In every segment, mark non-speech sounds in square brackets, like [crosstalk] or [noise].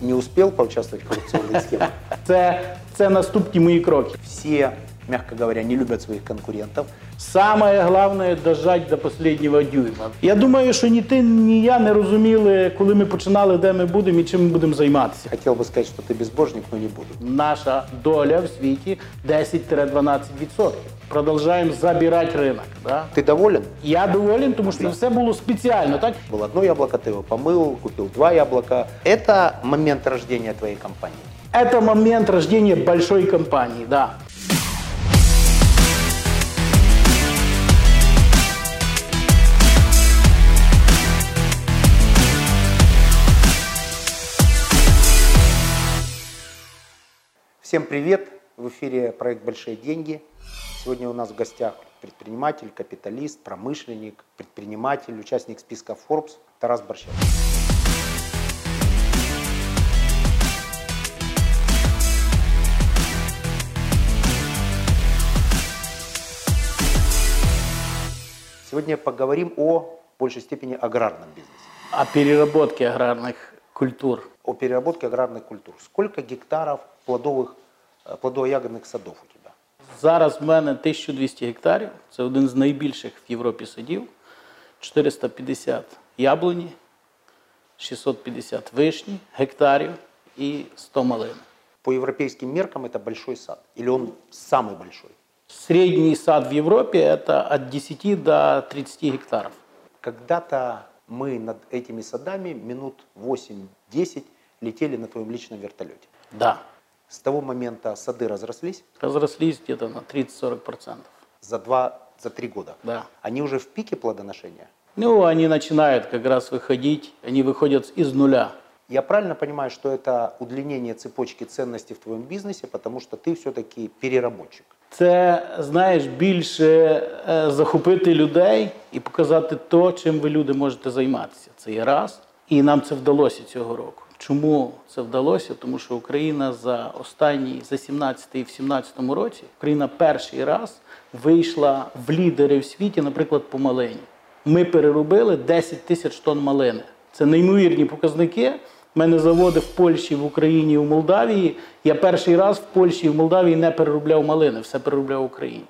Не успел поучаствовать в коррупционных схемах. Це, це наступні мої кроки. Все, мягко говоря, не любят своих конкурентов. Самое главное дожать до последнього дюйма. Я думаю, що ні ти, ні я не розуміли, коли ми починали, де ми будемо і чим ми будемо займатися. Хотел бы сказать, что ты безбожник, но не буду. Наша доля в світі 10-12%. Продовжуємо забирати ринок. Да? Ты доволен? Я доволен, тому що це все було спеціально, так? Было одно яблоко, ты его помыл, купил два яблока. Это момент рождения твоей компании. Это момент рождения большой компании, да. Всем привет! В эфире проект «Большие деньги». Сегодня у нас в гостях предприниматель, капиталист, промышленник, предприниматель, участник списка Forbes Тарас Борщев. Сегодня поговорим о в большей степени аграрном бизнесе, О переработке аграрных культур. о переработке аграрных культур. Сколько гектаров плодовых, э, плодово-ягодных садов у тебя? Зараз в мене 1200 гектарів. Це один з найбільших в Європі садів. 450 яблуні, 650 вишні гектарів і 100 малин. По европейским меркам это большой сад. Или он самый большой? Средний сад в Европе это от 10 до 30 гектаров. Когда-то мы над этими садами минут 8-10 летели на твоем личном вертолете. Да, С того момента сады разрослись разрослись где-то на 30-40%. за два, за три года. Да. Они уже в пике плодоношения. Ну, они начинают как раз выходить, они выходят из нуля. Я правильно понимаю, что это удлинение цепочки ценностей в твоем бизнесе, потому что ты все-таки переработчик. Це, знаєш, більше е, захопити людей і показати то, чим ви люди можете займатися. Це є раз. І нам це вдалося цього року. Чому це вдалося? Тому що Україна за останній, за 17 і в 17 році, Україна перший раз вийшла в лідери в світі, наприклад, по малині. Ми переробили 10 тисяч тонн малини. Це неймовірні показники. У мене заводи в Польщі, в Україні, в Молдавії. Я перший раз в Польщі і в Молдавії не переробляв малини, все переробляв в Україні.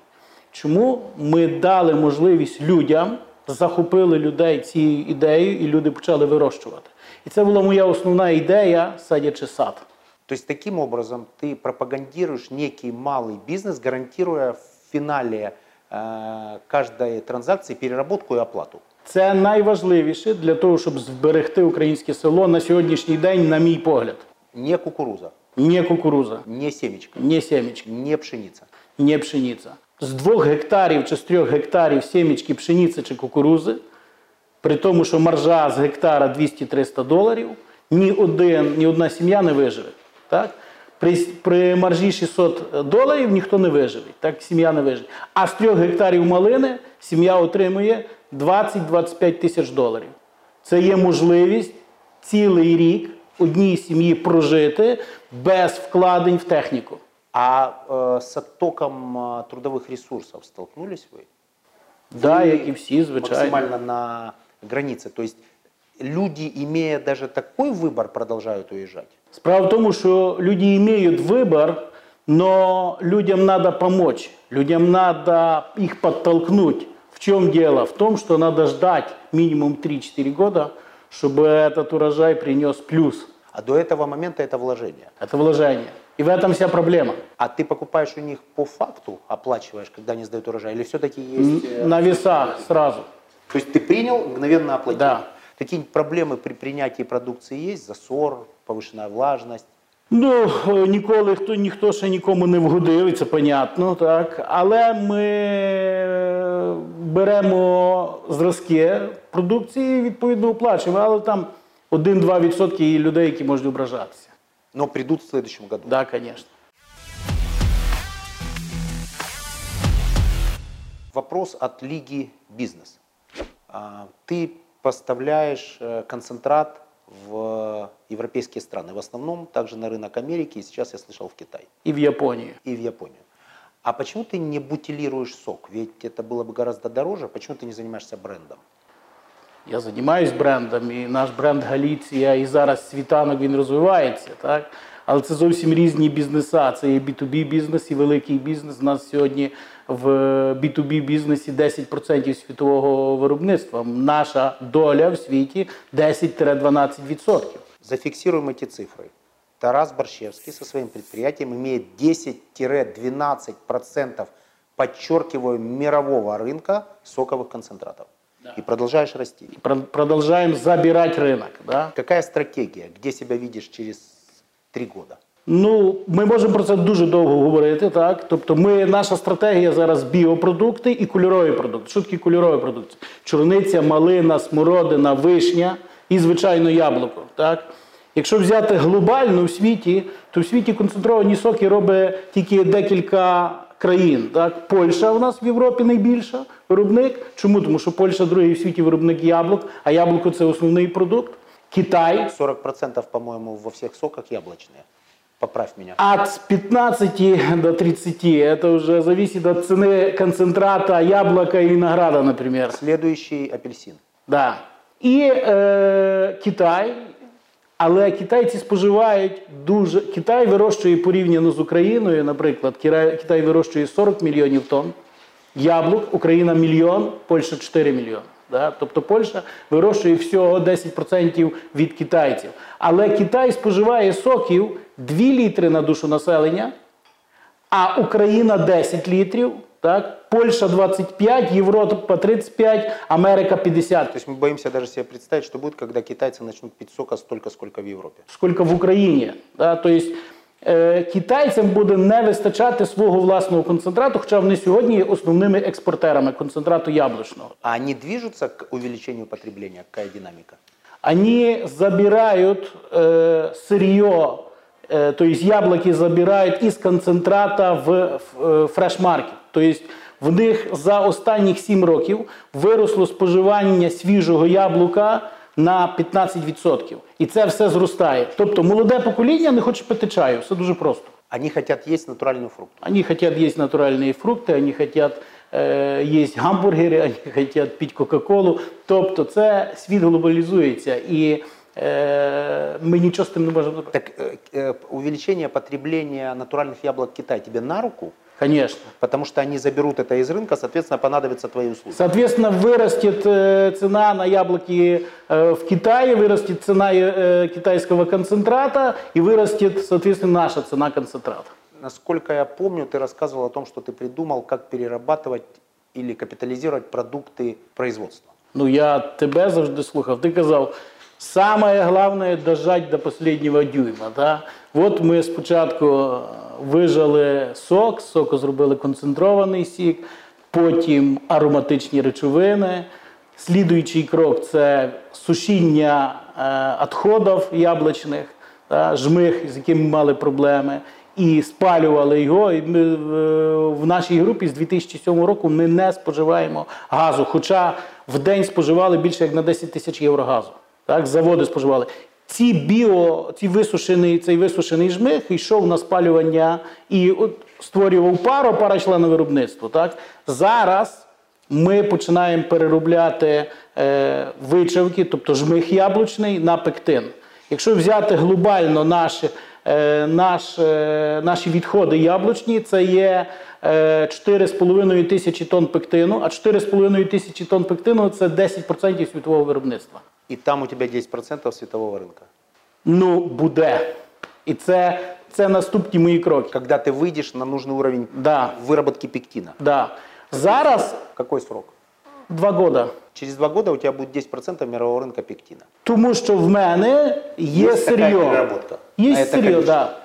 Чому ми дали можливість людям, захопили людей цією ідеєю, і люди почали вирощувати? І це була моя основна ідея, садячи сад. То есть таким образом ты пропагандируешь некий малый бизнес, гарантируя в финале э, каждой транзакции переработку и оплату. Це найважливіше для того, щоб зберегти українське село на сьогоднішній день, на мій погляд. Не кукуруза, Не кукуруза, не семечка, не сімечки, не пшеница. не пшениця. З двох гектарів чи з трьох гектарів сімечки пшениці чи кукурузи, при тому, що маржа з гектара 200-300 доларів, ні, один, ні одна сім'я не виживе. Так? При, при маржі 600 доларів ніхто не виживе, так сім'я не виживе. А з трьох гектарів малини сім'я отримує 20-25 тисяч доларів. Це є можливість цілий рік одній сім'ї прожити без вкладень в техніку. А э, с оттоком э, трудовых ресурсов столкнулись вы? Да, як і всі, звичайно. Максимально на границе. То есть люди, имея даже такой выбор, продолжают уезжать. Справа в тому, що люди мають вибір, но людям надо помочь, людям надо их подтолкнуть. В чем дело? В том, что надо ждать минимум 3-4 года, чтобы этот урожай принес плюс. А до этого момента это вложение. Это вложение. И в этом вся проблема. А ты покупаешь у них по факту, оплачиваешь, когда они сдают урожай, или все-таки есть... э, На весах сразу. То есть ты принял, мгновенно оплатил? Да. Какие проблемы при принятии продукции есть? Засор, повышенная влажность? Ну, е, ніколи хто ніхто ще нікому не вгодив, і це понятно, так. Але ми е, беремо зразки продукції, і, відповідно оплачуємо, але там 1-2% є людей, які можуть ображатися. Но придут в следующем году. Так, да, звісно. Вопрос от Лиги Бизнес. А, Ты поставляешь э, концентрат в европейские страны, в основном также на рынок Америки, и сейчас я слышал в Китай І в Японію. и в Японию. А почему ты не бутилируешь сок? Ведь это было бы гораздо дороже. Почему ты не занимаешься брендом? Я займаюсь брендом, і наш бренд Галіція, і зараз світанок він розвивається, так? Але це зовсім різні бізнеса. Це і B2B бізнес, і великий бізнес. У нас сьогодні в B2B бізнесі 10% світового виробництва. Наша доля в світі 10-12%. Зафиксируем эти цифры. Тарас Борщевский со своим предприятием имеет 10-12%, подчеркиваю, мирового рынка соковых концентратов. И продолжаешь расти. Про- Продовжуємо забирати ринок. Да? Какая стратегия? Где себя видишь через три года? Ну, ми можемо про це дуже довго говорити, так. Тобто, ми, наша стратегія зараз біопродукти і кольорові продукти. Що такі кольорові продукти? Чорниця, малина, смородина, вишня і, звичайно, яблуко. Так? Якщо взяти глобально в світі, то в світі концентровані соки робить тільки декілька країн. Так? Польща у нас в Європі найбільша виробник. Чому? Тому що Польща другий в світі виробник яблук, а яблуко це основний продукт. Китай 40% по-моему, во всех соках яблочные. Поправь меня. От 15 до 30. Это уже зависит от цены концентрата яблока и винограда, например. Следующий апельсин. Да. І е, Китай. Але китайці споживають дуже. Китай вирощує порівняно з Україною, наприклад, Китай, Китай вирощує 40 мільйонів тонн яблук, Україна мільйон, Польща 4 мільйони. Да? Тобто Польща вирощує всього 10% від китайців. Але Китай споживає соків 2 літри на душу населення, а Україна 10 літрів, так? Польща 25, Європа 35, Америка 50. То есть мы боимся даже себе представить, что будет, когда китайцы начнут пить сока столько, сколько в Европе. скільки в Україні. Да? Тобто е, китайцям буде не вистачати свого власного концентрату, хоча вони сьогодні є основними експортерами концентрату яблучного. А они движутся к увеличению потребления? Какая динамика? Они забирают э, сырье, э, то есть яблоки забирають із концентрата в, в е, фреш-маркет. Тобто в них за останніх 7 років виросло споживання свіжого яблука на 15%. І це все зростає. Тобто молоде покоління не хоче пити чаю, все дуже просто. Они хотят есть натуральную фрукт. Они хотят есть натуральные фрукти, они хотят е, їсть гамбургери, вони [laughs] хотять пити Кока-Колу. Тобто це світ глобалізується і е, ми нічого з тим не можемо зробити. Так э, э, увеличение потребления натуральных яблок в Китае тебе на руку? Конечно. Потому что они заберут это из рынка, соответственно, понадобятся твои услуги. Соответственно, вырастет э, цена на яблоки э, в Китае, вырастет цена э, китайского концентрата и вырастет, соответственно, наша цена концентрата. Насколько я помню, ты рассказывал о том, что ты придумал, как перерабатывать или капитализировать продукты производства. Ну, я тебе завжди слухав. Ти казав, саме головне дожать до останнього дюйма. Да? От ми спочатку вижали сок, з соку зробили концентрований сік, потім ароматичні речовини. Слідуючий крок це сушіння е, відходів яблучних, да, жмих, з якими ми мали проблеми, і спалювали його. І ми, е, в нашій групі з 2007 року ми не споживаємо газу, хоча в день споживали більше як на 10 тисяч євро газу. Так, заводи споживали. Ці біо, ці висушений, цей висушений жмих йшов на спалювання і створював пару, пара йшла на виробництво. Так? Зараз ми починаємо переробляти е, вичавки, тобто жмих яблучний на пектин. Якщо взяти глобально наші, е, наш, е, наші відходи яблучні, це є е, 4,5 тисячі тонн пектину, а 4,5 тисячі тонн пектину це 10% світового виробництва. И там у тебя 10% светового рынка. Ну, буде. І це, це наступні мої кроки. Когда ты выйдешь на нужный уровень Да, выработки пектина. да. Зараз Какой срок? два года. Через два года у тебя будет 10% мирового рынка пектина. Тому що в мене є, Є така сир'є. переработка. Є А це сир'є, количество. да.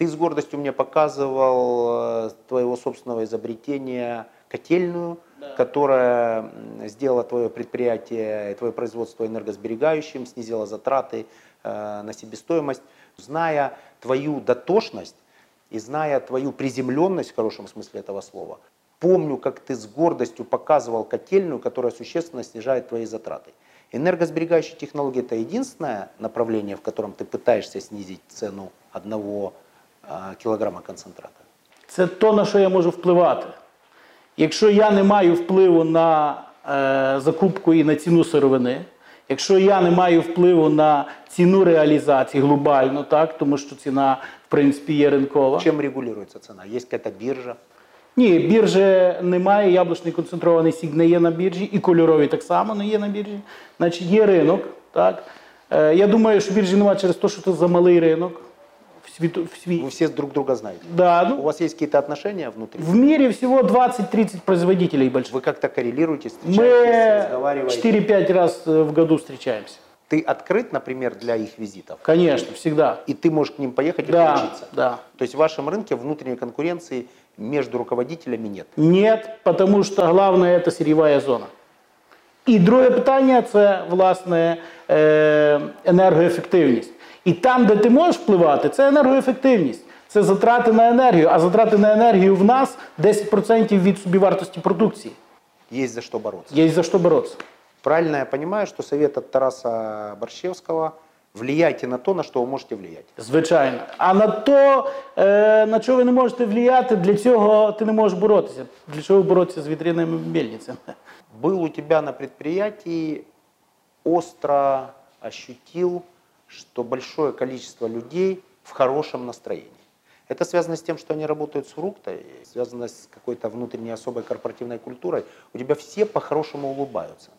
Ты с гордостью мне показывал э, твоего собственного изобретения котельную, которая сделала твое предприятие, твое производство энергосберегающим, снизила затраты э, на себестоимость. Зная твою дотошность и зная твою приземленность в хорошем смысле этого слова, помню, как ты с гордостью показывал котельную, которая существенно снижает твои затраты. Энергосберегающие технологии – это единственное направление, в котором ты пытаешься снизить цену одного а, килограмма концентрата. Це то, на що я можу впливати. Якщо я не маю впливу на е, закупку і на ціну сировини, якщо я не маю впливу на ціну реалізації глобально, так, тому що ціна, в принципі, є ринкова. Чем регулируется цена? Есть какая-то биржа? Ні, біржі немає, яблучний концентрований сік не є на біржі, і кольоровий так само не є на біржі. Значить, є ринок. Так? Е, я думаю, що біржі немає через те, що це замалий ринок. В, світу, в, світ. Вы все друг друга знаете. Да, У ну, вас есть какие-то отношения внутри? в мире всего 20-30 производителей больших. Вы как-то коррелируете, Мы встречаетесь, разговариваете? 4-5 раз э, в году встречаемся. Ты открыт, например, для их визитов? Конечно, всегда. И ты можешь к ним поехать и Да, поучиться? да. То есть в вашем рынке внутренней конкуренции между руководителями нет? Нет, потому що головне це сірєва зона. І друге питання це власне е, енергоефективність. І там, де ти можеш впливати, це енергоефективність. Це затрати на енергію, а затрати на енергію в нас 10% від собівартості продукції. Есть за что бороться. Є за що боротися. Правильно я понимаю, что совет от Тараса Борщевского – влияйте на то, на что вы можете влиять. Звичайно. А на то, е, на що ви не можете впливати, для цього ти не можеш боротися. Для чого боротися з вітряними мельницями? Был у тебя на предприятии, остро ощутил, что большое количество людей в хорошем настроении. Это связано с тем, что они работают с фруктой, связано с какой-то внутренней особой корпоративной культурой. У тебя все по-хорошему улыбаются.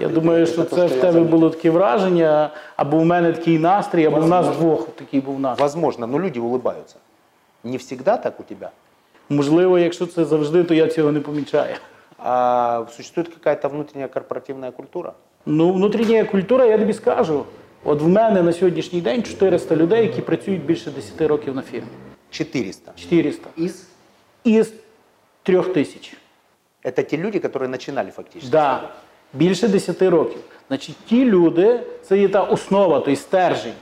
Я думаю, що Это то, це что в я тебе заметил. було таке враження, або в мене такий настрій, або в нас двох такий був настрій. Возможно, но люди улыбаются. Не всегда так у тебя, Можливо, якщо це завжди, то я цього не помічаю. а существует какая-то внутренняя корпоративная культура. Ну, внутрішня культура, я тобі скажу. От в мене на сьогоднішній день 400 людей, які працюють більше 10 років на фірмі. 400. 400. Из? Із трьох тисяч. Это те люди, которые начинали фактически. Да. Більше 10 років. Значить, ті люди, це є та основа, той стержень.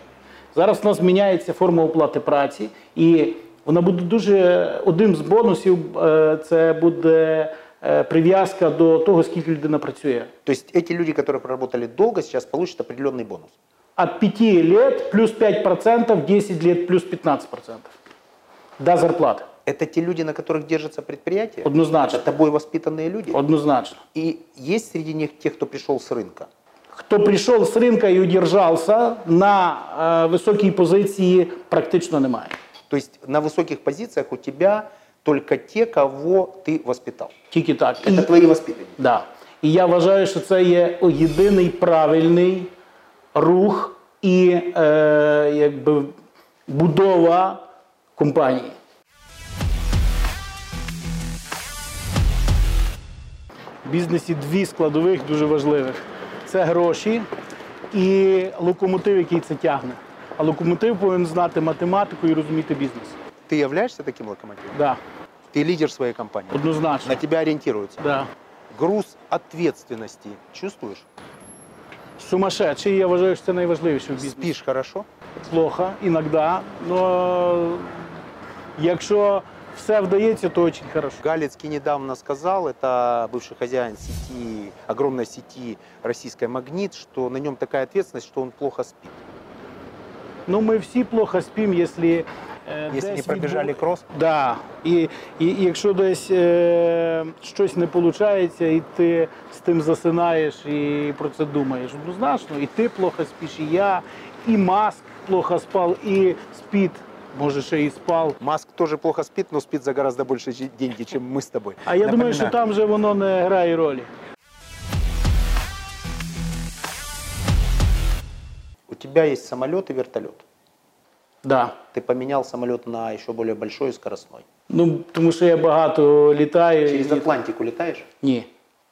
Зараз у нас міняється форма оплати праці, і вона буде дуже одним з бонусів е, це буде е, прив'язка до того, скільки людина працює. То есть эти люди, которые проработали долго, сейчас получат определенный бонус. От 5 лет плюс 5%, 10 лет плюс 15%. До зарплати. Это те люди, на которых держится предприятие? Однозначно. Это тобой воспитанные люди? Однозначно. И есть среди них те, кто пришел с рынка? Хто прийшов з ринка і удержався на е, високій позиції, практично немає. То есть на высоких позициях у тебя только те, кого ты воспитал. Тільки так. І- Это твои воспитанники. Да. І я вважаю, що це є єдиний правильний Рух і е, якби будова компанії. В бізнесі дві складових дуже важливих: це гроші і локомотив, який це тягне. А локомотив повинен знати математику і розуміти бізнес. Ты являешься таким локомотивом? Да, Ты лидер своей компании. однозначно. На тебя ориентируются. Да. Груз ответственности чувствуешь? Сумасшедший, я вважаю, що це найважливіше в бізнесі. Спишь хорошо? плохо іноді, але якщо все вдається, то дуже хорошо. Галицкий недавно сказал, это бывший хозяин сети, огромной сети российской «Магнит», что на нем такая ответственность, что он плохо спит. Ну, ми всі плохо спимо, якщо. е, не десь пробежали відбу- кросс, Да. І, і, і якщо десь е, щось не виходить, і ти з тим засинаєш і про це думаєш, однозначно, і ти плохо спиш, і я, і Маск плохо спав, і спід, може, ще і спав. Маск тоже плохо спит, но спит за гораздо чи- деньги, чем мы с тобой. А я думаю, що там же воно не грає ролі. У тебя есть самолет и вертолет. Да. Ты поменял самолет на еще более большой и скоростной. Ну, тому що я багато літаю. Через і- Атлантику летаешь? Ні,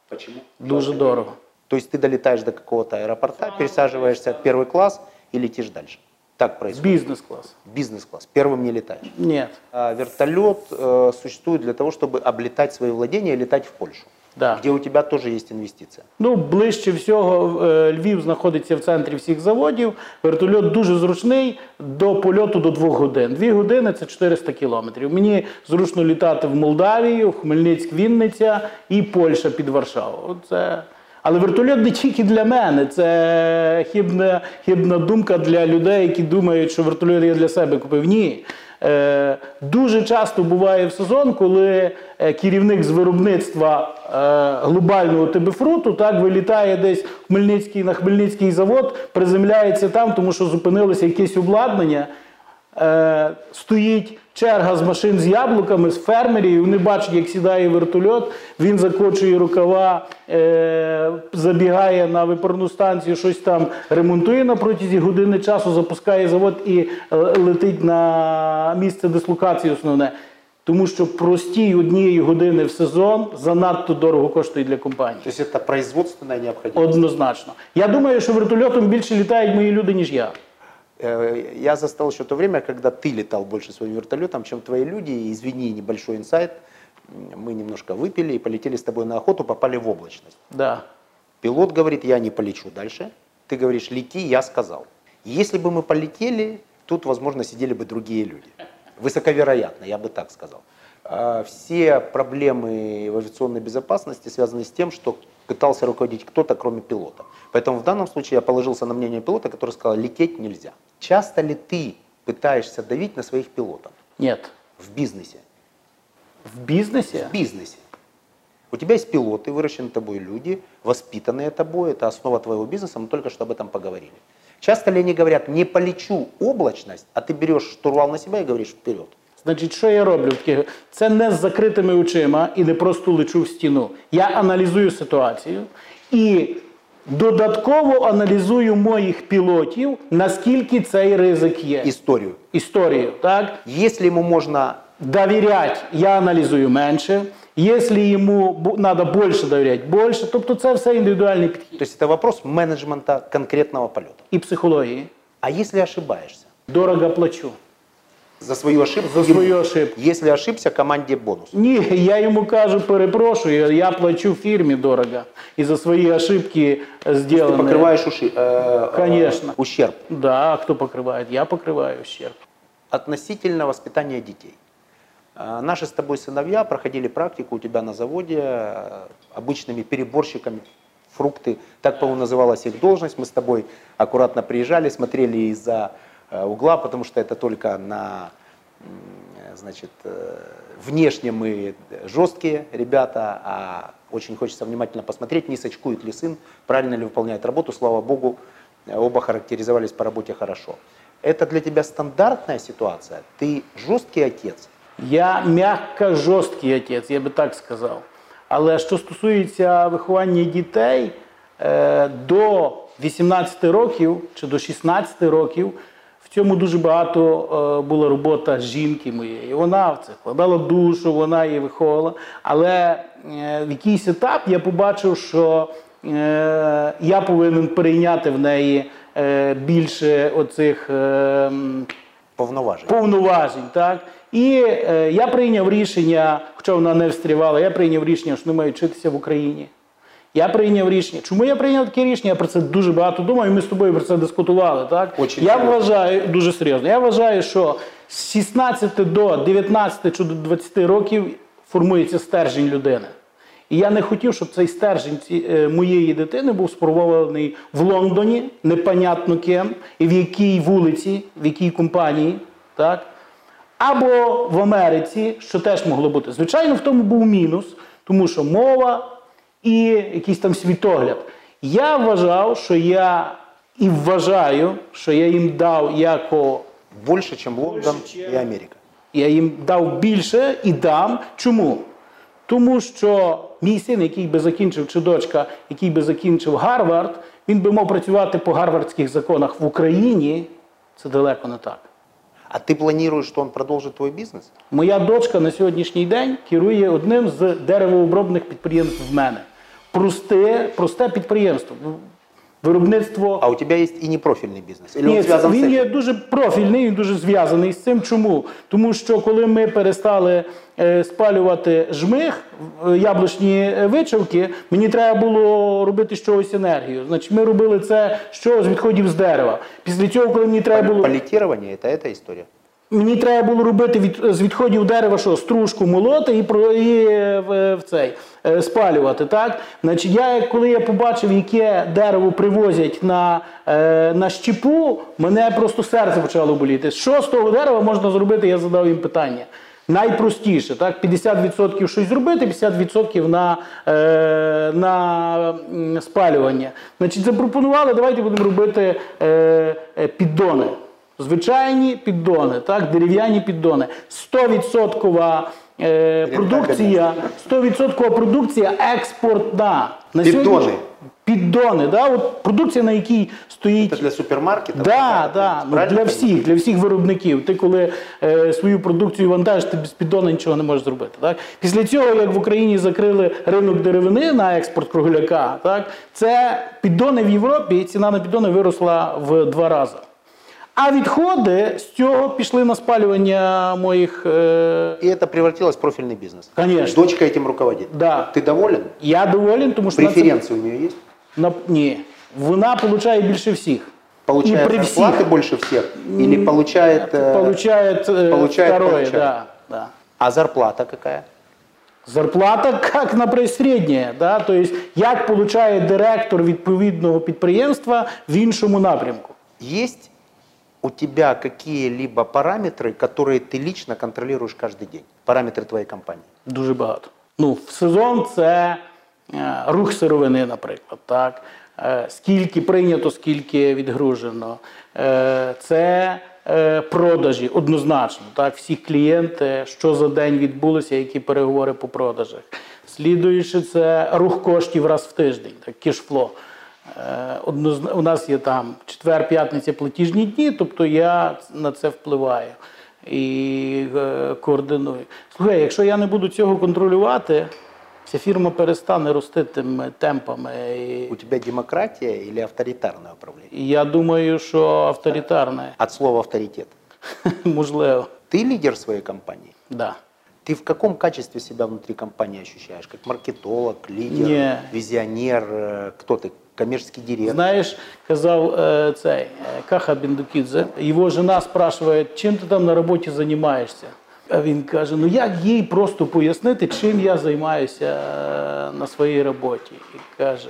Почему? дуже дорого. То есть ты долетаешь до какого-то аэропорта, пересаживаешься в первый класс и летишь дальше. Так происходит. Бізнес-клас. Бизнес-класс. Первым не летаешь. Ні. А вертолет э, существует для того, чтобы облетать свои владения и летать в Польшу, Да. где у тебя тоже есть инвестиция. Ну, ближче всього е, Львів знаходиться в центрі всіх заводів. Вертольот дуже зручний до польоту до двох годин. Дві години це 400 кілометрів. Мені зручно літати в Молдавію, в Хмельницьк, Вінниця і Польща під Варшаву. Оце... Але вертольот не тільки для мене, це хибна, хибна думка для людей, які думають, що вертольот я для себе купив. Ні. Е, дуже часто буває в сезон, коли е, керівник з виробництва е, глобального тибефруту так вилітає десь Хмельницький на Хмельницький завод, приземляється там, тому що зупинилося якесь обладнання. Стоїть черга з машин з яблуками, з фермерів, і вони бачать, як сідає вертольот, він закочує рукава, е, забігає на випарну станцію, щось там ремонтує на протязі години часу, запускає завод і е, летить на місце дислокації основне. Тому що простій однієї години в сезон занадто дорого коштує для компанії. То есть это производственная необходимость. Однозначно. Я думаю, що вертольотом більше літають мої люди, ніж я. Э, Я застал еще то время, когда ты летал больше своим вертолетом, чем твои люди. И, извини, небольшой инсайт. Мы немножко выпили и полетели с тобой на охоту, попали в облачность. Да. Пилот говорит, я не полечу дальше. Ты говоришь, лети, я сказал. Если бы мы полетели, тут, возможно, сидели бы другие люди. Высоковероятно, я бы так сказал. А Все проблемы в авиационной безопасности связаны с тем, что пытался руководить кто-то, кроме пилота. Поэтому в данном случае я положился на мнение пилота, который сказал, лететь нельзя. Часто ли ты пытаешься давить на своих пилотов Ні. в бизнесе? В бізнесі В бизнесе. У тебя есть пилоты, выращенные тобой люди, воспитанные тобой, это основа твоего бизнеса, мы только что об этом поговорили. Часто ли они говорят, не полечу облачность, а ты берешь штурвал на себя и говоришь вперед? Значить, що я роблю? Це не з закритими очима і не просто лечу в стіну. Я аналізую ситуацію і додатково аналізую моїх пілотів, наскільки цей ризик є. Историю. Історію, так? Если ему можно Довірять я аналізую менше. Якщо йому треба більше довіряти, більше. Тобто це все індивідуальний підхід. То есть это вопрос менеджмента конкретного полета. І психології. А если ошибаешься? Дорого плачу. За свою ошибку? За ему. свою ошибку. Если ошибся, команде бонус. Ні, я йому кажу, перепрошую, я плачу фірмі дорого. І за свої ошибки Ты зроблені. покрываешь уши, э, Конечно. э, ущерб. Да, а хто покриває? Я покриваю ущерб. Относительно воспитания детей. А, Наши с тобой сыновья проходили практику у тебя на заводе э, обычными переборщиками фрукты. Так, по-моему, называлась их должность. Мы с тобой аккуратно приезжали, смотрели из-за э, угла, потому что это только на, м, э, значит, э, внешне мы жесткие ребята, а очень хочется внимательно посмотреть, не сочкует ли сын, правильно ли выполняет работу. Слава богу, э, оба характеризовались по работе хорошо. Это для тебя стандартная ситуация? Ты жесткий отец? Я м'яко жорсткий отець, я би так сказав. Але що стосується виховання дітей е, до 18 років чи до 16 років, в цьому дуже багато е, була робота жінки моєї. Вона в це вкладала душу, вона її виховувала. Але е, в якийсь етап я побачив, що е, я повинен перейняти в неї більше оцих. Повноважень. повноважень. Так? І е, я прийняв рішення, хоча вона не встрівала, я прийняв рішення, що не мають вчитися в Україні. Я прийняв рішення. Чому я прийняв таке рішення? Я про це дуже багато думав, і ми з тобою про це дискутували. Так? Очень я серйозно. вважаю, дуже серйозно. Я вважаю, що з 16 до 19 чи до 20 років формується стержень людини. І я не хотів, щоб цей стержень ці- е, моєї дитини був спровований в Лондоні, непонятно ким, і в якій вулиці, в якій компанії, так? або в Америці, що теж могло бути. Звичайно, в тому був мінус, тому що мова і якийсь там світогляд. Я вважав, що я і вважаю, що я їм дав яко Больше, чем Лондон и Америка. я їм дав більше і дам. Чому? Тому що мій син, який би закінчив, чи дочка, який би закінчив Гарвард, він би мав працювати по гарвардських законах в Україні. Це далеко не так. А ты планируешь, что он продолжит твой бизнес? Моя дочка на сьогоднішній день керує одним з деревообробних підприємств в мене Просте, просте підприємство. Виробництво А у тебя есть и непрофильный бизнес? Или Ні, он связан с він этим? є дуже профільний, він дуже зв'язаний з цим. Чому? Тому що коли ми перестали е, спалювати жмих, е, яблучні е, вичавки, мені треба було робити з чогось енергію. Значить, ми робили це з чого з відходів з дерева. Після цього, коли мені треба було. Палетирование – это эта история? Мені треба було робити від, з відходів дерева що, стружку молоти і, про, і е, в, в цей, е, спалювати. Так? Значить, я, коли я побачив, яке дерево привозять на, е, на щепу, мене просто серце почало боліти. Що з того дерева можна зробити, я задав їм питання. Найпростіше, так? 50% щось зробити, 50% на, е, на спалювання. Значить, запропонували, давайте будемо робити е, е, піддони. Звичайні піддони, так, дерев'яні піддони. 100% е, продукція, 100% продукція експортна. На Піддони? Піддони, да? От продукція, на якій стоїть Это для супермаркетов? Да, да, ну, для всіх, для всіх виробників. Ти коли е, свою продукцію вантажиш, ти без піддона нічого не можеш зробити. Так? Після цього, як в Україні закрили ринок деревини на експорт кругляка, так, це піддони в Європі, ціна на піддони виросла в два рази. А відходи з цього пішли на спалювання моїх. Е, И это превратилось в профильный бизнес. Конечно. Дочка этим руководит. да. Ты доволен? Я доволен, тому що на це- Преференции у нее есть? на, ні, вона получає більше всіх. Получает І при зарплаты всіх. больше всех? Или получает... э, Получает, э, получает, второе, получает. да, да. А зарплата какая? Зарплата як на середня, да? тобто як получає директор відповідного підприємства в іншому напрямку. Есть у тебя какие-либо параметры, которые ты лично контролируешь каждый день? Параметры твоей компании? Дуже багато. Ну, в сезон це е, рух сировини, наприклад. Так? Е, скільки прийнято, скільки відгружено. Е, це е, продажі однозначно. Так? Всі клієнти, що за день відбулося, які переговори по продажах. Слідуючи, це рух коштів раз в тиждень, так, кешфло. Е, однозна- У нас є там четвер, п'ятниця, платіжні дні, тобто я на це впливаю і е, координую. Слухай, якщо я не буду цього контролювати, ця фірма перестане рости тими темпами. І, У тебя демократия или авторитарное управление? і я думаю, що авторитарне, От слова авторитет. [laughs] можливо, Ты лидер своей компании? да. Ты в каком качестве себя внутри компании ощущаешь? Как маркетолог, лидер, Не. визионер? э, Кто ты? Коммерческий директор? Знаєш, казав е, цей е, Каха Бендукідзе, його жена спрашиває, чим ти там на роботі займаєшся? А він каже: ну як їй просто пояснити, чим я займаюся е, на своїй роботі? І каже: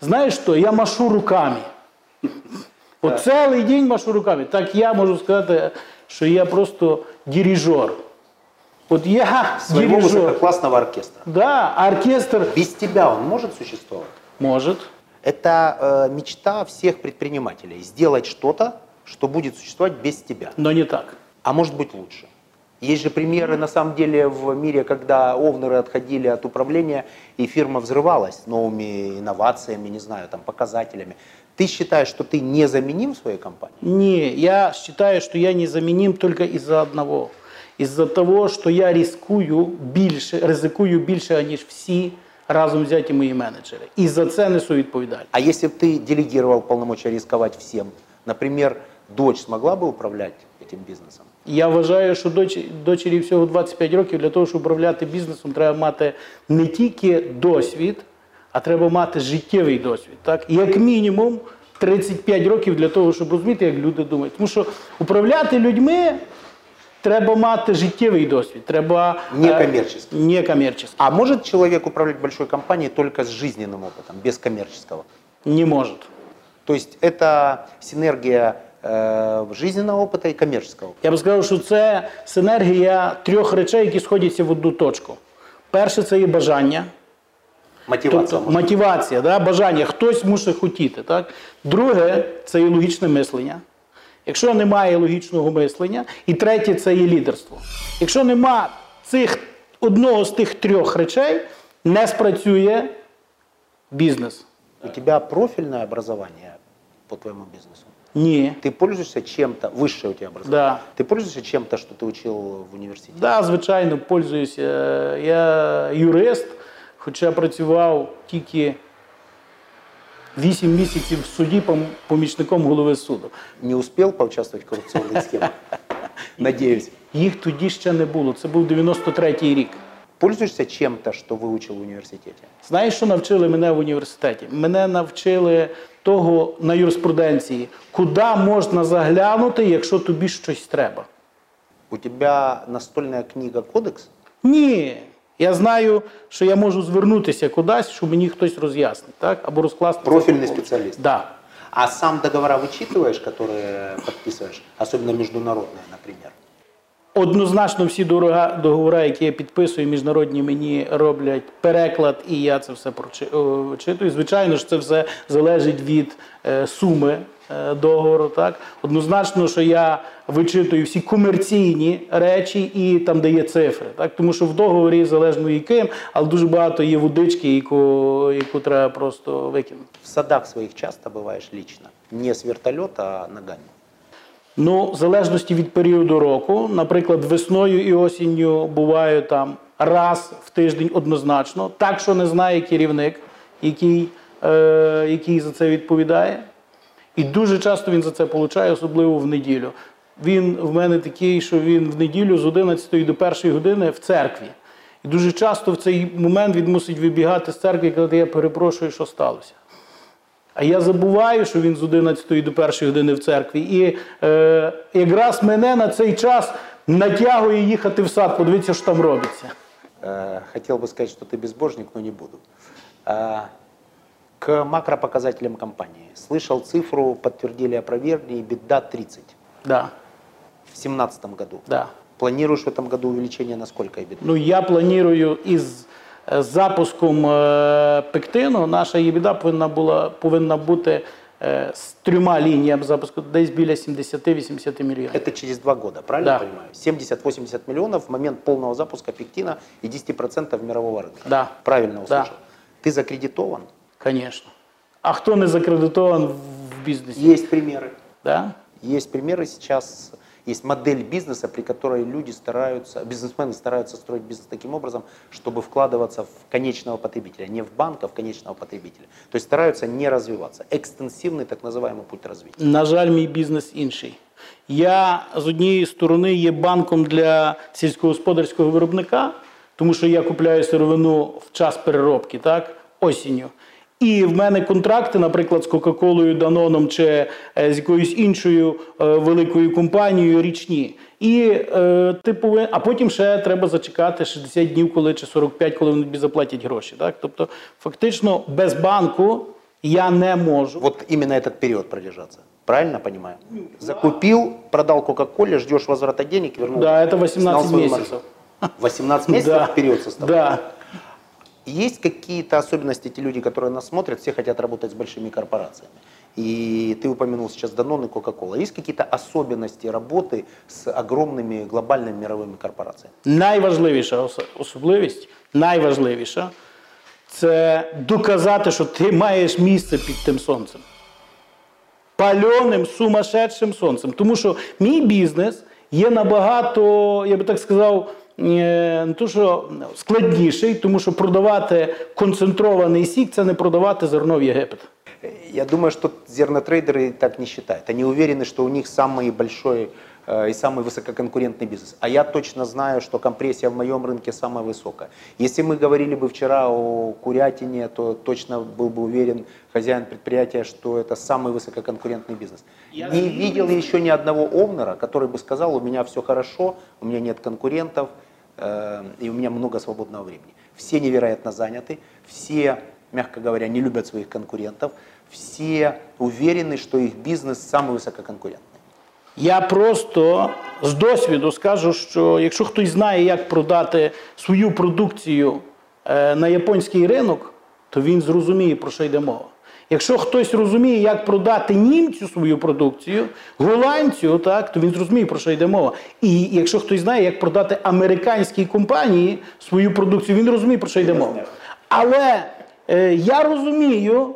знаєш що, я машу руками. От цілий день машу руками. Так я можу сказати, що я просто дирижер. От я Своего дирижер. высококлассного оркестра. Да, а оркестр Без тебя он может существовать? може. Это э, мечта всех предпринимателей. Сделать что-то, что будет существовать без тебя. но не так. А может быть лучше. Есть же примеры, на самом деле, в мире, когда овнеры отходили от управления, и фирма взрывалась новыми инновациями, не знаю, там, показателями. Ты считаешь, что ты незаменим в своей компании? Не, я считаю, что я незаменим только из-за одного. Из-за того, що я ризикую більше, ризикую більше, ніж всі разом взяті мої менеджери. І за це несу відповідальність. А если бы ты делегировал полномочия рисковать всем, например, дочь смогла бы управлять этим бизнесом? Я вважаю, що дочі, дочері всього 25 років для того, щоб управляти бізнесом, треба мати не тільки досвід, а треба мати життєвий досвід. Так? Як мінімум 35 років для того, щоб розуміти, як люди думають. Тому що управляти людьми треба мати життєвий досвід. Треба Не е, коммерческий. Не коммерческий. А может человек управлять большой компанией только с жизненным опытом, без коммерческого? Не может. То есть это синергия э, жизненного опыта и коммерческого. Я би сказав, що це синергія трьох речей, які сходяться в одну точку. Перше це є бажання, Мотивация. тобто может. мотивація, да? бажання, хтось мусить хотіти. Так? Друге це є логічне мислення. Якщо немає логічного мислення, і третє це є лідерство. Якщо нема цих одного з тих трьох речей, не спрацює бізнес. У тебя профильное образование по твоему бизнесу? Ні. Ты пользуешься чем-то, высшее у тебя образование? Да. Ты пользуешься чем-то, что ты учил в университете? Да, звичайно, пользуюся. Е, Я юрист, хоча працював тільки 8 місяців в суді помічником голови суду. Не успел поучаствовать в коррупционных схемах? [laughs] Надеюсь. Їх тоді ще не було. Це був 93-й рік. Пользуешься чем-то, что выучил в университете? Знаєш, що навчили мене в університеті? Мене навчили того на юриспруденції, куди можна заглянути, якщо тобі щось треба. У тебя настольная книга «Кодекс»? Ні. Я знаю, що я можу звернутися кудись, щоб мені хтось роз'яснить, так? Або розкласти. це Профільний по полочкам. спеціаліст. Да. А сам договора вычитываешь, которые подписываешь? Особенно международные, например. Однозначно всі дорога- договори, які я підписую, міжнародні мені роблять переклад, і я це все прочи- о, читаю. Звичайно ж, це все залежить від е, суми е, договору. Так? Однозначно, що я вичитую всі комерційні речі і там, де є цифри. Так? Тому що в договорі залежно яким, але дуже багато є водички, яку, яку треба просто викинути. В садах своих часто бываешь лично? Не с вертолета, а ногами? Ну, в залежності від періоду року, наприклад, весною і осінню буваю там раз в тиждень однозначно, так що не знає керівник, який, е, який за це відповідає. І дуже часто він за це получає, особливо в неділю. Він в мене такий, що він в неділю з 11 до 1 години в церкві. І дуже часто в цей момент він мусить вибігати з церкви і казати, я перепрошую, що сталося. А я забуваю, що він з 11 до 1 години в церкві. І е, якраз мене на цей час натягує їхати в сад, подивитися, що там робиться. Э, Хотел бы сказать, что ты безбожник, но не буду. А, К макропоказателям компании. Слышал цифру, подтвердили, опровергли, беда 30 Да, в 2017 году. да. Планируешь в этом году увеличение на сколько EBITDA? Ну, я планую із е, запуском е, пектину, наша єбіда повинна, була, повинна бути е, з трьома лініями запуску десь біля 70-80 мільйонів. Это через два года, правильно Да. я понимаю? 70-80 миллионов в момент полного запуска пектина и 10% мирового рынка. Да. Правильно Да. услышал. Ты закредитован? Звісно. А хто не закредитован в бізнесі? Есть примеры. Да? Есть примеры сейчас, есть модель бизнеса, при которой люди стараются, бизнесмены стараются строить бизнес таким образом, чтобы вкладываться в конечного потребителя, не в банк, а в конечного потребителя. То есть стараются не развиваться. Экстенсивный так называемый путь развития. На жаль, мій бізнес інший. Я з однієї сторони є банком для сільськогосподарського виробника, тому що я купляю сировину в час переробки, так, осінню. І в мене контракти, наприклад, з Кока-Колою, Даноном чи е, з якоюсь іншою е, великою компанією річні. І е, ти повинен, а потім ще треба зачекати 60 днів, коли чи 45, коли вони тобі заплатять гроші. Так? Тобто, фактично, без банку я не можу. Вот именно этот период продержаться. Правильно понимаю? Закупил, продал Кока-Коле, ждешь возврата денег, вернул. Да, это 18 свою месяцев. 18 [laughs] месяцев Да. вперед составляет. Да Есть какие-то особенности, те люди, которые нас смотрят, все хотят работать с большими корпорациями. И ты упомянул сейчас Danone и Coca-Cola. Есть какие-то особенности работы с огромными глобальными мировыми корпорациями? Найважливіша ос- особливість, найважливіша це доказати, що ти маєш місце під тим сонцем. Пальоним, сумасшедшим сонцем. Тому що мій бізнес є набагато, я би так сказав, е, не то, що складніший, тому що продавати концентрований сік це не продавати зерно в Єгипет. Я думаю, что зернотрейдеры так не считают. Они уверены, что у них самый большой э, и самый высококонкурентный бизнес. А я точно знаю, что компрессия в моем рынке самая высокая. Если мы говорили бы вчера о курятине, то точно был бы уверен хозяин предприятия, что это самый высококонкурентный бизнес. не видел еще ни одного овнера, который бы сказал, у меня все хорошо, у меня нет конкурентов, э, и у меня много свободного времени. Все невероятно заняты, все, мягко говоря, не любят своих конкурентов, все уверены, что их бизнес самый высококонкурентный. Я просто з досвіду скажу, що якщо хтось знає, як продати свою продукцію е, на японський ринок, то він зрозуміє, про що йде мова. Якщо хтось розуміє, як продати німцю свою продукцію, голландцю, так, то він зрозуміє, про що йде мова. І якщо хтось знає, як продати американській компанії свою продукцію, він розуміє, про що йде мова. Але е, я розумію,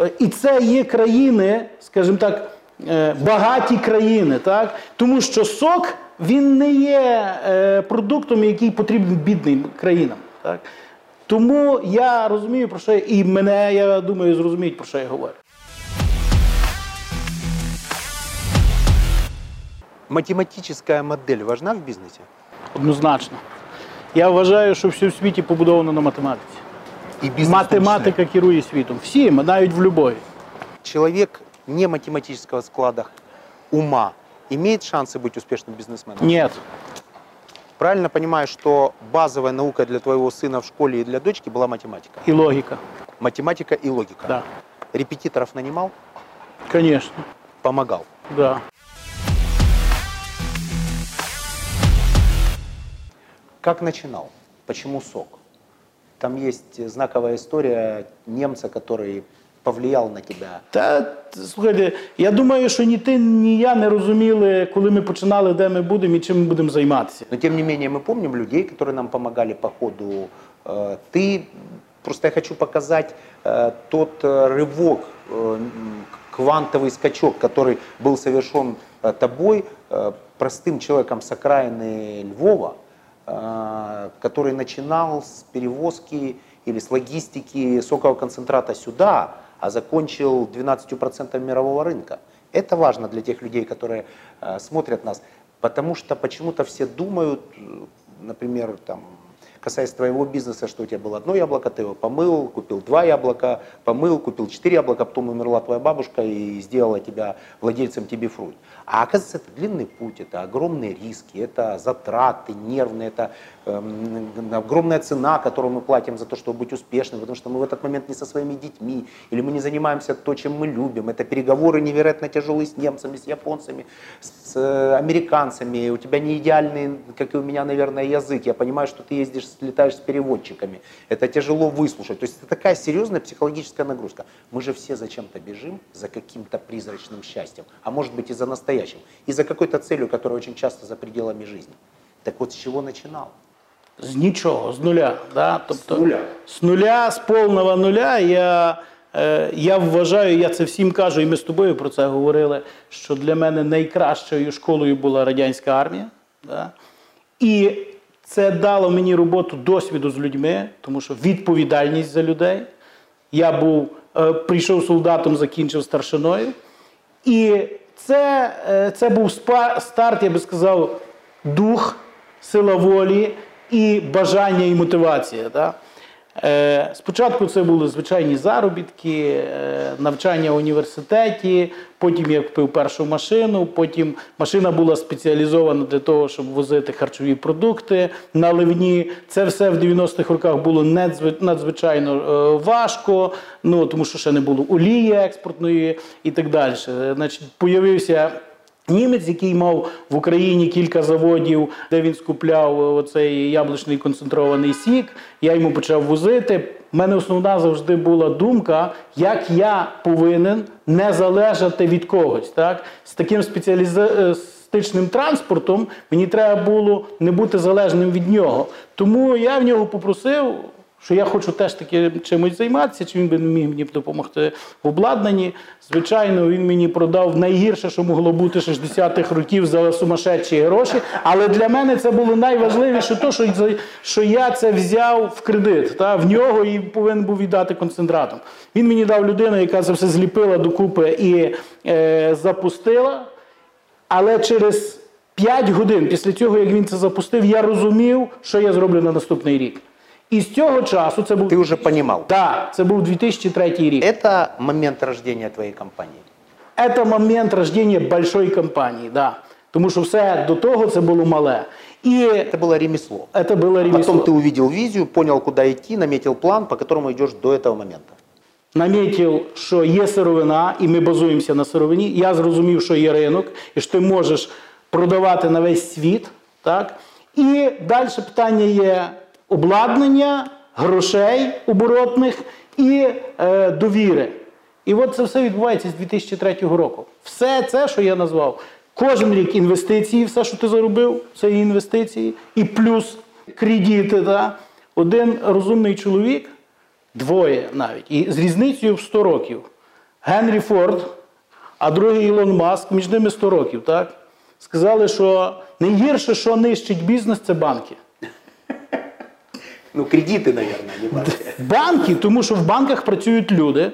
Е, І це є країни, скажімо так, е, багаті країни, так? тому що сок він не є е, продуктом, який потрібен бідним країнам. Так? Тому я розумію, про що я, і мене, я думаю, зрозуміють, про що я говорю. Математическая модель важна в бизнесе? Однозначно. Я вважаю, що все в світі побудовано на математиці. И бизнес Математика керує світом. Всім, навіть в любові. Человек не математического склада ума имеет шансы быть успешным бизнесменом? Ні. Правильно понимаю, что базовая наука для твоего сына в школе и для дочки была математика? І логіка. Математика и логика. Да. Репетиторов нанимал? Звісно. Помогал. Да. Как начинал? Почему сок? Там есть знаковая история немца, который повлиял на тебя. Та слухайте, я думаю, що ні ти, ні я не розуміли, коли ми починали, де ми будемо і чим ми будемо займатися. Но тем не менее мы помним людей, которые нам помогали по ходу. Э, Ты, просто я хочу показать э, тот э, рывок, э, м, квантовый скачок, который был совершен э, тобой, э, простым человеком с окраины Львова, э, который начинал с перевозки или с логистики сокового концентрата сюда, а закончил 12% мирового рынка. Это важно для тех людей, которые э, смотрят нас, потому что почему-то все думают, э, например, там, касаясь твоего бизнеса, что у тебя было одно яблоко, ты его помыл, купил два яблока, помыл, купил четыре яблока, потом умерла твоя бабушка и сделала тебя владельцем тебе фрукт. А оказывается, это длинный путь, это огромные риски, это затраты нервные, это огромная цена, которую мы платим за то, чтобы быть успешным, потому что мы в этот момент не со своими детьми, или мы не занимаемся то, чем мы любим. Это переговоры невероятно тяжелые с немцами, с японцами, с э, американцами. У тебя не идеальный, как и у меня, наверное, язык. Я понимаю, что ты ездишь, летаешь с переводчиками. Это тяжело выслушать. То есть это такая серьезная психологическая нагрузка. Мы же все зачем-то бежим за каким-то призрачным счастьем, а может быть и за настоящим, и за какой-то целью, которая очень часто за пределами жизни. Так вот, с чего начинал? З нічого, з нуля. Да? Тобто, З нуля. З нуля, з повного нуля. Я, е, я вважаю, я це всім кажу, і ми з тобою про це говорили, що для мене найкращою школою була радянська армія. Да? І це дало мені роботу досвіду з людьми, тому що відповідальність за людей. Я був, е, прийшов солдатом, закінчив старшиною. І це, е, це був спа- старт, я би сказав, дух, сила волі і бажання і мотивація. Да? Е, Спочатку це були звичайні заробітки, е, навчання в університеті, потім я купив першу машину, потім машина була спеціалізована для того, щоб возити харчові продукти наливні. Це все в 90-х роках було надзви- надзвичайно е, важко, ну, тому що ще не було олії експортної і так далі. Значить, появився Німець, який мав в Україні кілька заводів, де він скупляв оцей яблучний концентрований сік, я йому почав возити. У мене основна завжди була думка, як я повинен не залежати від когось. Так? З таким спеціалістичним транспортом мені треба було не бути залежним від нього. Тому я в нього попросив що я хочу теж таки чимось займатися, чи він би міг мені допомогти в обладнанні. Звичайно, він мені продав найгірше, що могло бути 60-х років за сумасшедші гроші. Але для мене це було найважливіше, то, що, що я це взяв в кредит та, в нього і повинен був віддати концентратом. Він мені дав людину, яка це все зліпила докупи і е, запустила. Але через 5 годин після цього, як він це запустив, я розумів, що я зроблю на наступний рік. І з цього часу це був Ты уже понимал. Так, це був 2003 рік. Это момент рождения твоей компании. Це момент рождення большої компанії, да. Тому що все до того це було мале. І Это было ремесло. це було ремесло. Потом ты увидел визию, понял, куда идти, наметил план, по которому идешь до этого момента. Намітив, що є сировина, і ми базуємося на сировині. Я зрозумів, що є ринок, і що ти можеш продавати на весь світ. Так? І далі питання є обладнання, грошей оборотних і е, довіри. І от це все відбувається з 2003 року. Все це, що я назвав, кожен рік інвестиції, все, що ти заробив, це інвестиції, і плюс кредити. Да? Один розумний чоловік Двоє навіть. І з різницею в 100 років. Генрі Форд, а другий Ілон Маск, між ними 100 років, так? Сказали, що найгірше, що нищить бізнес, це банки. Ну, кредиты, наверное, не банки. Банки, тому що в банках працюють люди,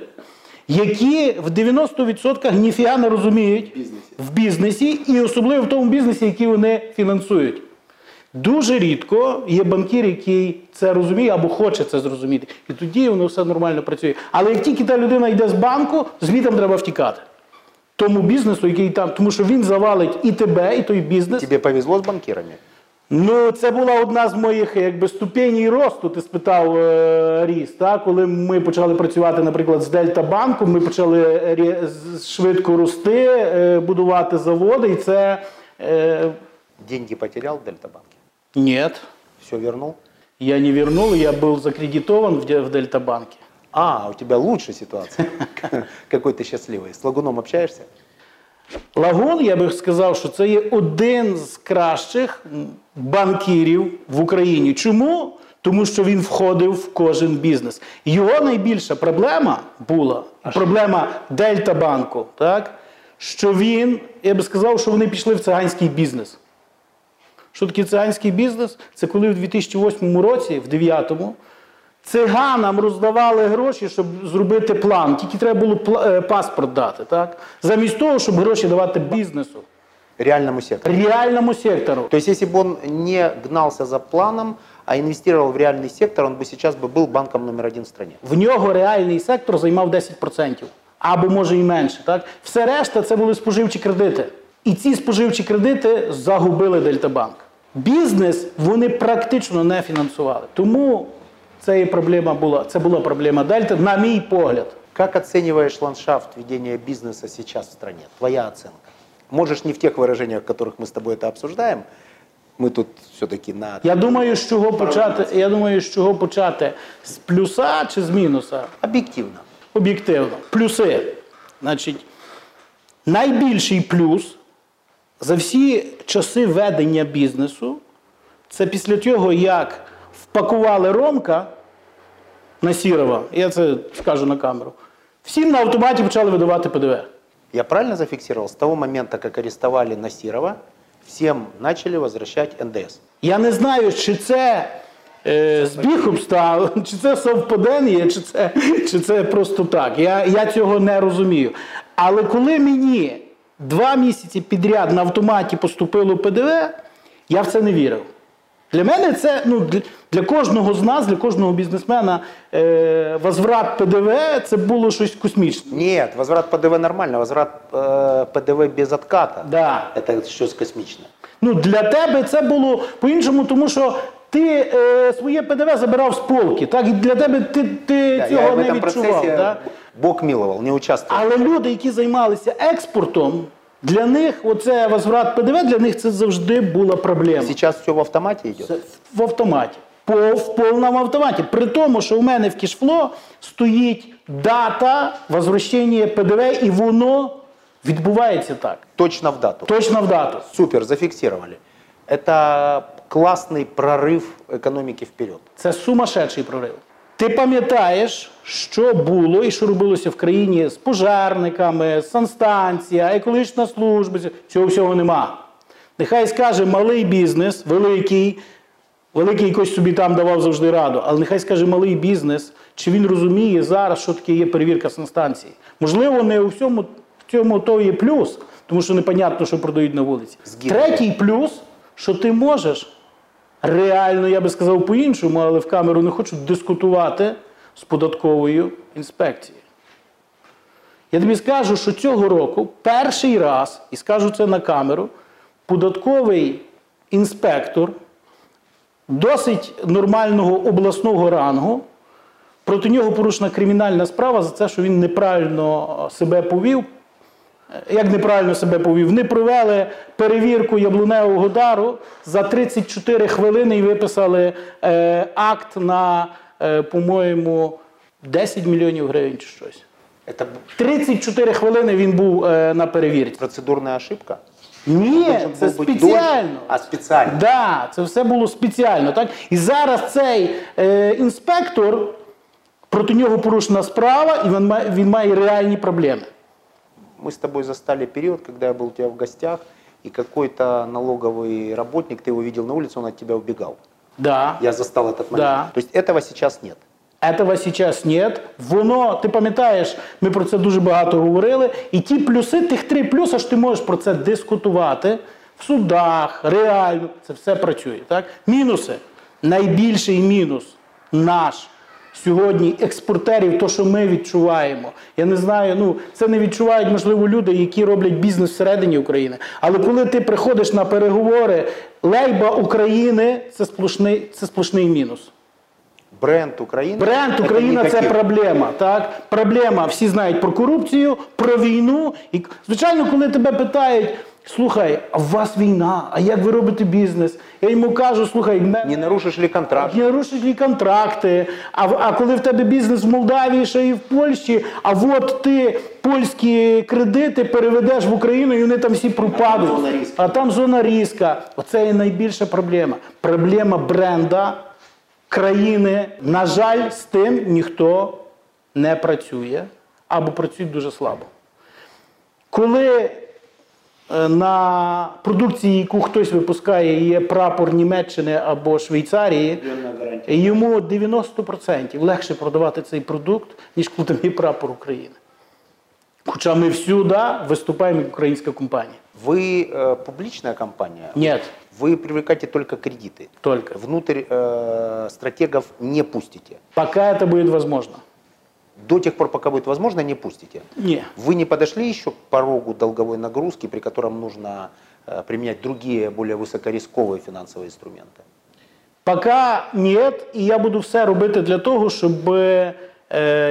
які в 90% ніфіга не розуміють в бізнесі, і особливо в тому бізнесі, який вони фінансують. Дуже рідко є банкір, який це розуміє або хоче це зрозуміти. І тоді воно все нормально працює. Але як тільки та людина йде з банку, звітом треба втікати. тому бізнесу, який там, тому що він завалить і тебе, і той бізнес. Тебе повезло с банкирами? Ну, це була одна з моїх якби ступеней росту. Ти спитав е, ріст. Так? Коли ми почали працювати, наприклад, з Дельта банком, ми почали рі- з- швидко рости, е, будувати заводи, і це е, Деньги потерял в Дельтабанке? ні. Все вернул? Я не вернул, я был закредитован в, Де- в Дельта-банке. А, у тебя лучше ситуация. [laughs] Какой ты счастливый. С Лагуном общаешься? Лагун, я би сказав, що це є один з кращих м, банкірів в Україні. Чому? Тому що він входив в кожен бізнес. Його найбільша проблема була проблема Дельта банку, так? що він, я би сказав, що вони пішли в циганський бізнес. Що таке циганський бізнес? Це коли в 2008 році, в 2009-му, циганам роздавали гроші, щоб зробити план. Тільки треба було е, паспорт дати, так? Замість того, щоб гроші давати бізнесу, Реальному сектору. реальному сектору. То есть, если бы он не гнался за планом, а инвестировал в реальный сектор, он бы сейчас бы был банком номер один в стране. В нього реальний сектор займав 10%. Або може і менше. Так? Все решта це були споживчі кредити. І ці споживчі кредити загубили Дельтабанк. Бізнес вони практично не фінансували. Тому це і проблема була. Це була проблема Дельта, на мій погляд. Как оцениваешь ландшафт ведения бизнеса сейчас в стране? Твоя оценка. Можешь не в тех выражениях, в которых мы с тобой это обсуждаем. Мы тут все-таки на... Я думаю, з чого почати. Я думаю, з чого почати з плюса чи з мінуса. Объективно. Об'єктивно. Плюси. Значить, найбільший плюс за всі часи ведення бізнесу це після того, як впакували Ромка на Сірова, я це скажу на камеру, всім на автоматі почали видавати ПДВ. Я правильно зафиксировал? С того момента, как арестовали Насирова, всем начали возвращать НДС. Я не знаю, чи це е, збіг обставин, чи це совпадення, чи це, чи це просто так. Я, я цього не розумію. Але коли мені два місяці підряд на автоматі поступило ПДВ, я в це не вірив. Для мене це ну, для, для кожного з нас, для кожного бізнесмена, е, возврат ПДВ це було щось космічне. Нет, возврат ПДВ нормально, возврат э, ПДВ без отката. Да. Это что-то космичное. Ну, для тебе це було по-іншому, тому що ти е, своє ПДВ забирав з полки. Так? І для тебе ти, ти Да, цього я в не этом відчував. процессе Так? Бог миловал, не участвовал. Але люди, які займалися експортом, для них оце возврат ПДВ, для них це завжди була проблема. Сейчас все в автомате идет. Це в автоматі. По, в повному автоматі. При тому, що у мене в кішфло стоїть дата возвращення ПДВ, і воно відбувається так. Точно в дату. Точно в дату. Супер, зафиксировали. Это классный прорыв экономики вперед. Це сумасшедший прорив. Ти пам'ятаєш, що було і що робилося в країні з пожарниками, санстанція, екологічна служба. Цього всього нема. Нехай скаже малий бізнес, великий, великий якось собі там давав завжди раду, але нехай скаже малий бізнес, чи він розуміє зараз, що таке є перевірка санстанції. Можливо, не у всьому в цьому то є плюс, тому що непонятно, що продають на вулиці. Згідно. Третій плюс, що ти можеш реально, я би сказав по-іншому, але в камеру не хочу дискутувати з податковою інспекцією. Я тобі скажу, що цього року перший раз, і скажу це на камеру, податковий інспектор досить нормального обласного рангу. Проти нього порушена кримінальна справа за те, що він неправильно себе повів Е, Як неправильно себе повів? Не провели перевірку яблуневого дару за 34 хвилини і виписали е, акт на, е, по-моєму, 10 мільйонів гривень чи щось. Это 34 хвилини він був е, на перевірці. процедурная ошибка? Ні, Должен це был быть спеціально. дольше. А, специально. Да, це все було спеціально. Так? І зараз цей е, інспектор, проти нього порушена справа, і він має, він має реальні проблеми. Мы с тобой застали период, когда я был у тебя в гостях, и какой-то налоговый работник, ты его видел на улице, он от тебя убегал. Да. Я застал этот момент. Да. То есть этого сейчас нет. Этого сейчас нет. Воно, ти пам'ятаєш, ми про це дуже багато говорили. І ті плюси, тих три плюси, що ти можеш про це дискутувати в судах, реально, це все працює. Так? Мінуси. Найбільший мінус наш Сьогодні експортерів, то, що ми відчуваємо. Я не знаю, ну це не відчувають, можливо, люди, які роблять бізнес всередині України. Але коли ти приходиш на переговори, лейба України це сплошний, це сплошний мінус. Бренд Украины. Бренд Україна це проблема. Так? Проблема, всі знають про корупцію, про війну. І, звичайно, коли тебе питають, слухай, а у вас війна, а як ви робите бізнес? Я йому кажу, слухай, мене Не нарушишь ли контракт? не нарушиш ли контракти, а, а коли в тебе бізнес в Молдавії, ще і в Польщі, а от ти польські кредити переведеш в Україну і вони там всі пропадуть. А там зона риска. А там зона риска. Оце є найбільша проблема. Проблема бренда країни. На жаль, з тим ніхто не працює або працюють дуже слабо. Коли е, на продукції, яку хтось випускає, є прапор Німеччини або Швейцарії, йому 90% легше продавати цей продукт, ніж коли там є прапор України. Хоча ми всюди виступаємо як українська компанія. Вы э, публичная компания? Ні, Вы привлекаете только кредиты. только. Внутрь э, стратегов не пустите. Пока это будет возможно. До тех пор, пока будет возможно, не пустите. Ні. Вы не подошли еще к порогу долговой нагрузки, при котором нужно э, применять другие, более высокорисковые финансовые инструменты? Пока нет, і я буду все робити для того, щоб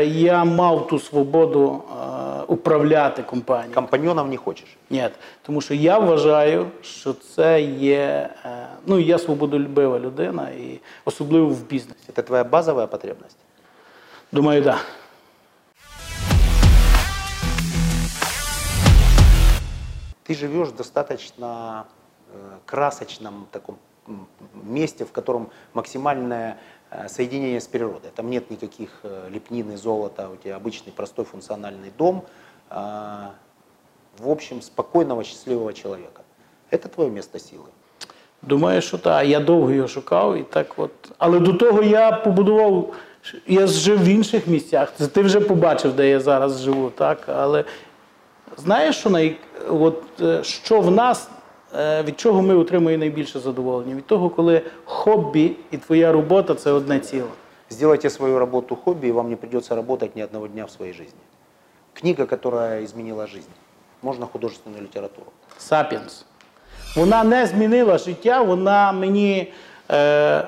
я мав ту свободу е, управляти компанією. Компаньонов не хочешь? Ні, тому що я вважаю, що це є. е, Ну, я свободолюбива людина, і особливо в бізнесі. Это твоя базовая потребность? Думаю, так. Да. Ты живешь в достаточно э, красочном таком м, месте, в котором максимальное э, соединение с природой. Там нет никаких э, лепнин и золота, у тебя обычный простой функциональный дом, а, в общем, спокойного, счастливого человека. Это твое место силы. Думаю, що так. Я довго його шукав, і так от. Але до того я побудував. Я жив в інших місцях. Це Ти вже побачив, де я зараз живу, так? Але знаєш, що, най... от, е, що в нас, е, від чого ми отримуємо найбільше задоволення? Від того, коли хобі і твоя робота це одне ціле. Сделайте свою работу хобби, и вам не придется работать ни одного дня в своей жизни. Книга, которая изменила жизнь. Можно художественную литературу. Сапіенс. Вона не змінила життя, вона мені. Е,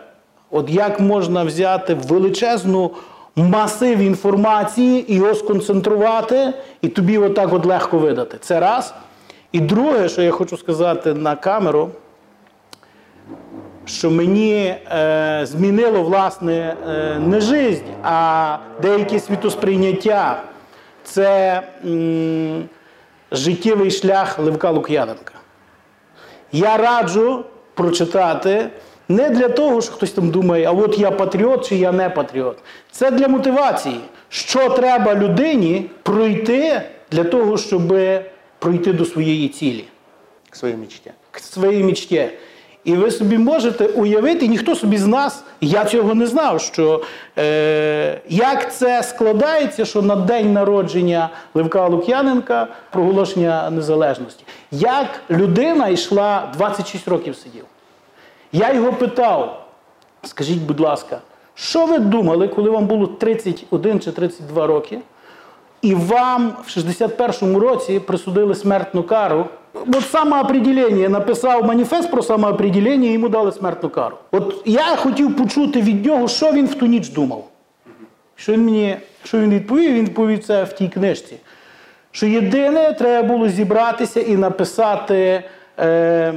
от як можна взяти величезну масив інформації і його сконцентрувати, і тобі отак от легко видати. Це раз. І друге, що я хочу сказати на камеру, що мені е, змінило власне е, не жизнь, а деяке світосприйняття. Це м, життєвий шлях Левка Лук'яненка. Я раджу прочитати не для того, що хтось там думає, а от я патріот чи я не патріот. Це для мотивації. Що треба людині пройти для того, щоб пройти до своєї цілі К своей мечте. к своїй мічті. І ви собі можете уявити, ніхто собі з нас, я цього не знав, що е, як це складається, що на день народження Левка Лук'яненка проголошення незалежності. Як людина йшла 26 років сидів. Я його питав, скажіть, будь ласка, що ви думали, коли вам було 31 чи 32 роки? І вам в 61-му році присудили смертну кару. От самоопределення написав маніфест про самоопределення, і йому дали смертну кару. От я хотів почути від нього, що він в ту ніч думав. Що він мені, що він відповів? Він відповів це в тій книжці. Що єдине, треба було зібратися і написати е,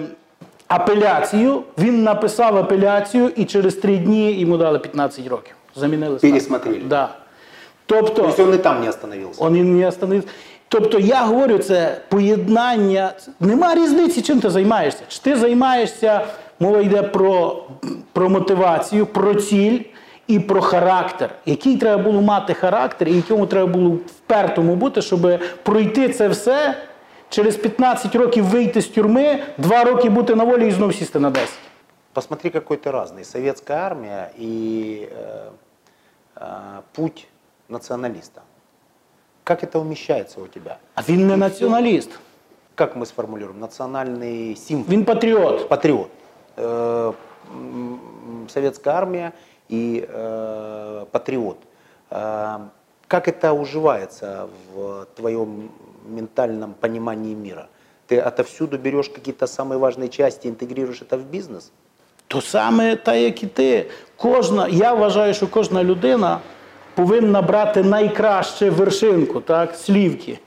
апеляцію. Він написав апеляцію, і через три дні йому дали 15 років. Замінили кару. Да. Тобто, То есть он и там не остановился. он і не остановився. Тобто я говорю, це поєднання. Нема різниці, чим ти займаєшся. Чи ти займаєшся, мова йде про, про мотивацію, про ціль і про характер. Який треба було мати характер, і якому треба було впертому бути, щоб пройти це все, через 15 років вийти з тюрми, 2 роки бути на волі і знов сісти на 10. Посмотри, какой ты разный. Советская армия и э, э, путь националиста. Как это умещается у тебя? А він не націоналіст, Как мы сформулируем? Национальный символ. він патріот. Патриот. Э, м, Советская армия и э, патриот. Э, Как это уживается в твоем ментальном понимании мира? Ты отовсюду берешь какие-то самые важные части, интегрируешь это в бизнес? То саме та, як і ти. Кожна, я вважаю, що кожна людина повинна брати найкраще вершинку, так, слівки.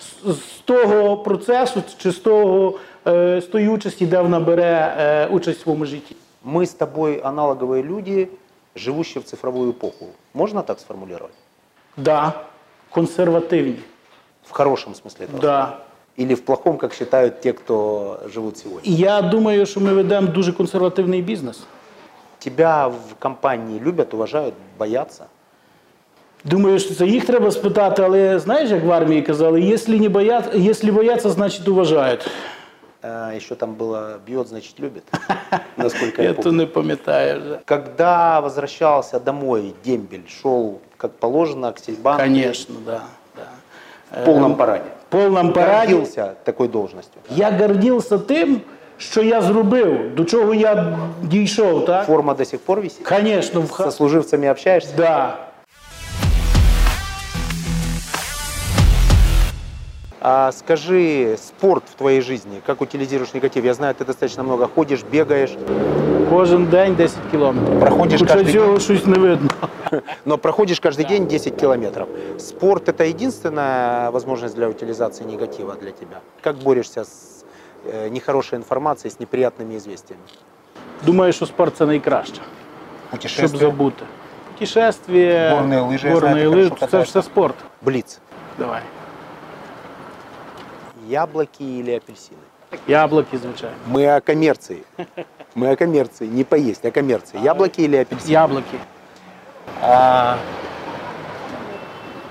З, з того процесу чи з, того, е, з тої участі, де вона бере е, участь в своєму житті. Мы с тобой аналоговые люди, живущие в цифровую эпоху. Можно так сформулировать? Да, консервативні. В хорошем смысле этого? Да. Или в плохом, как считают те, кто живут сегодня? І я думаю, що ми ведемо дуже консервативний бізнес. Тебя в компании любят, уважают, боятся? Думаю, що це їх треба спитати, але знаєш, як в армії казали, якщо не бояться, якщо бояться, значить уважають. Э, Еще там было «бьет, значит любит», [laughs] насколько я Я то помню. не пам'ятаю вже. Когда возвращался домой, дембель шел как положено к Сельбанку Конечно, да. да. в полном параде. В повному параді. Гордился такой должностью. Я гордився тим, що я зробив, до чого я дійшов, так? Форма до сих пор висит? Звісно, в Со ха... служивцами общаешься? да. А скажи, спорт в твоей жизни, как утилизируешь негатив? Я знаю, ты достаточно много ходишь, бегаешь, Кожен день 10 кілометрів. Проходиш Хоча кожен цього щось не видно. [laughs] но проходишь каждый день 10 километров. Спорт – это единственная возможность для утилизации негатива для тебя? Как борешься с э, нехорошей информацией, с неприятными известиями? Думаю, що спорт це найкраще, щоб забути. Путешествие, Горні лижі, я горні знаю, ти лижі, хорошо це катаєшся. все спорт. Блиц. Давай. Яблоки или апельсины? Яблуки, звичайно. Мы о коммерции. Мы о коммерции. Не поесть, о коммерции. Яблоки или апельсины? Яблуки. А,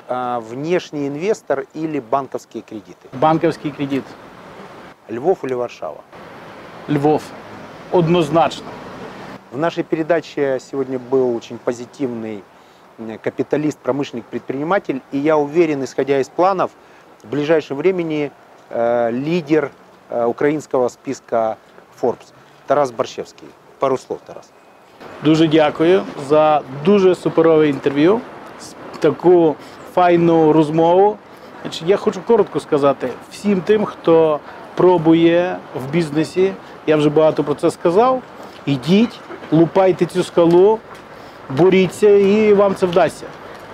а, внешний инвестор или банковские кредиты? Банківський кредит. Львов или Варшава? Львов. Однозначно. В нашей передаче сегодня был очень позитивный капиталист, промышленник, предприниматель. И я уверен, исходя из планов, в ближайшем времени лидер э, украинского списка Forbes Тарас Борщевский. Пару слов, Тарас. Дуже дякую за дуже суперове інтерв'ю, таку файну розмову. Я хочу коротко сказати всім тим, хто пробує в бізнесі. Я вже багато про це сказав. Ідіть, лупайте цю скалу, боріться, і вам це вдасться.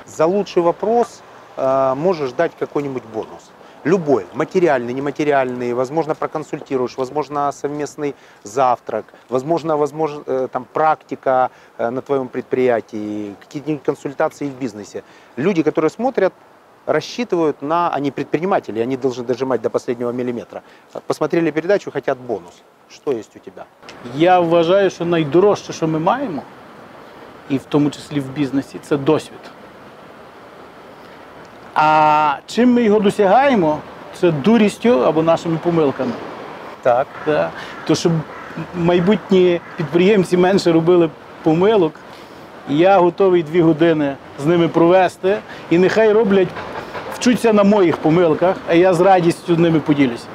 За лучший вопрос э, можешь дать какой-нибудь бонус. Любой, материальный, нематериальный, возможно, проконсультируешь, возможно, совместный завтрак, возможно, возможно э, там, практика э, на твоем предприятии, какие-нибудь консультации в бизнесе. Люди, которые смотрят, рассчитывают на, они предприниматели, они должны дожимать до последнего миллиметра. Посмотрели передачу, хотят бонус. Что есть у тебя? Я вважаю, що найдорожче, що ми маємо, і в тому числі в бізнесі, це досвід. А чим ми його досягаємо, це дурістю або нашими помилками. Так. Да. То, щоб майбутні підприємці менше робили помилок, я готовий дві години з ними провести. І нехай роблять, вчуться на моїх помилках, а я з радістю з ними поділюся.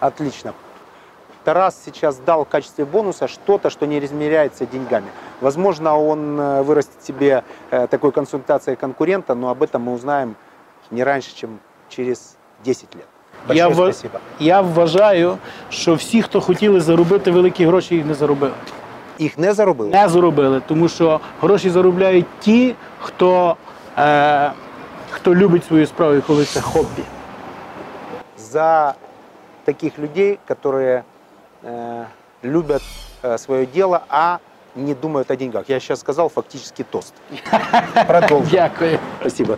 Отлично. Тарас сейчас дал в качестве бонуса что-то, что не измеряется деньгами. Возможно, он э, вырастет себе э, такой консультацией конкурента, но об этом мы узнаем не раньше, чем через 10 лет. Большое Я, ва- спасибо. я вважаю, що всі, хто хотіли заробити великі гроші, їх не заробили. Их не заробили? Не заробили, тому що гроші заробляють ті, хто, е, хто любить свою справу і коли це хобі. За таких людей, которые э, любят э, свое дело, а не думают о деньгах. Я сейчас сказал фактически тост. [laughs] Продолжим. Дякую. Спасибо.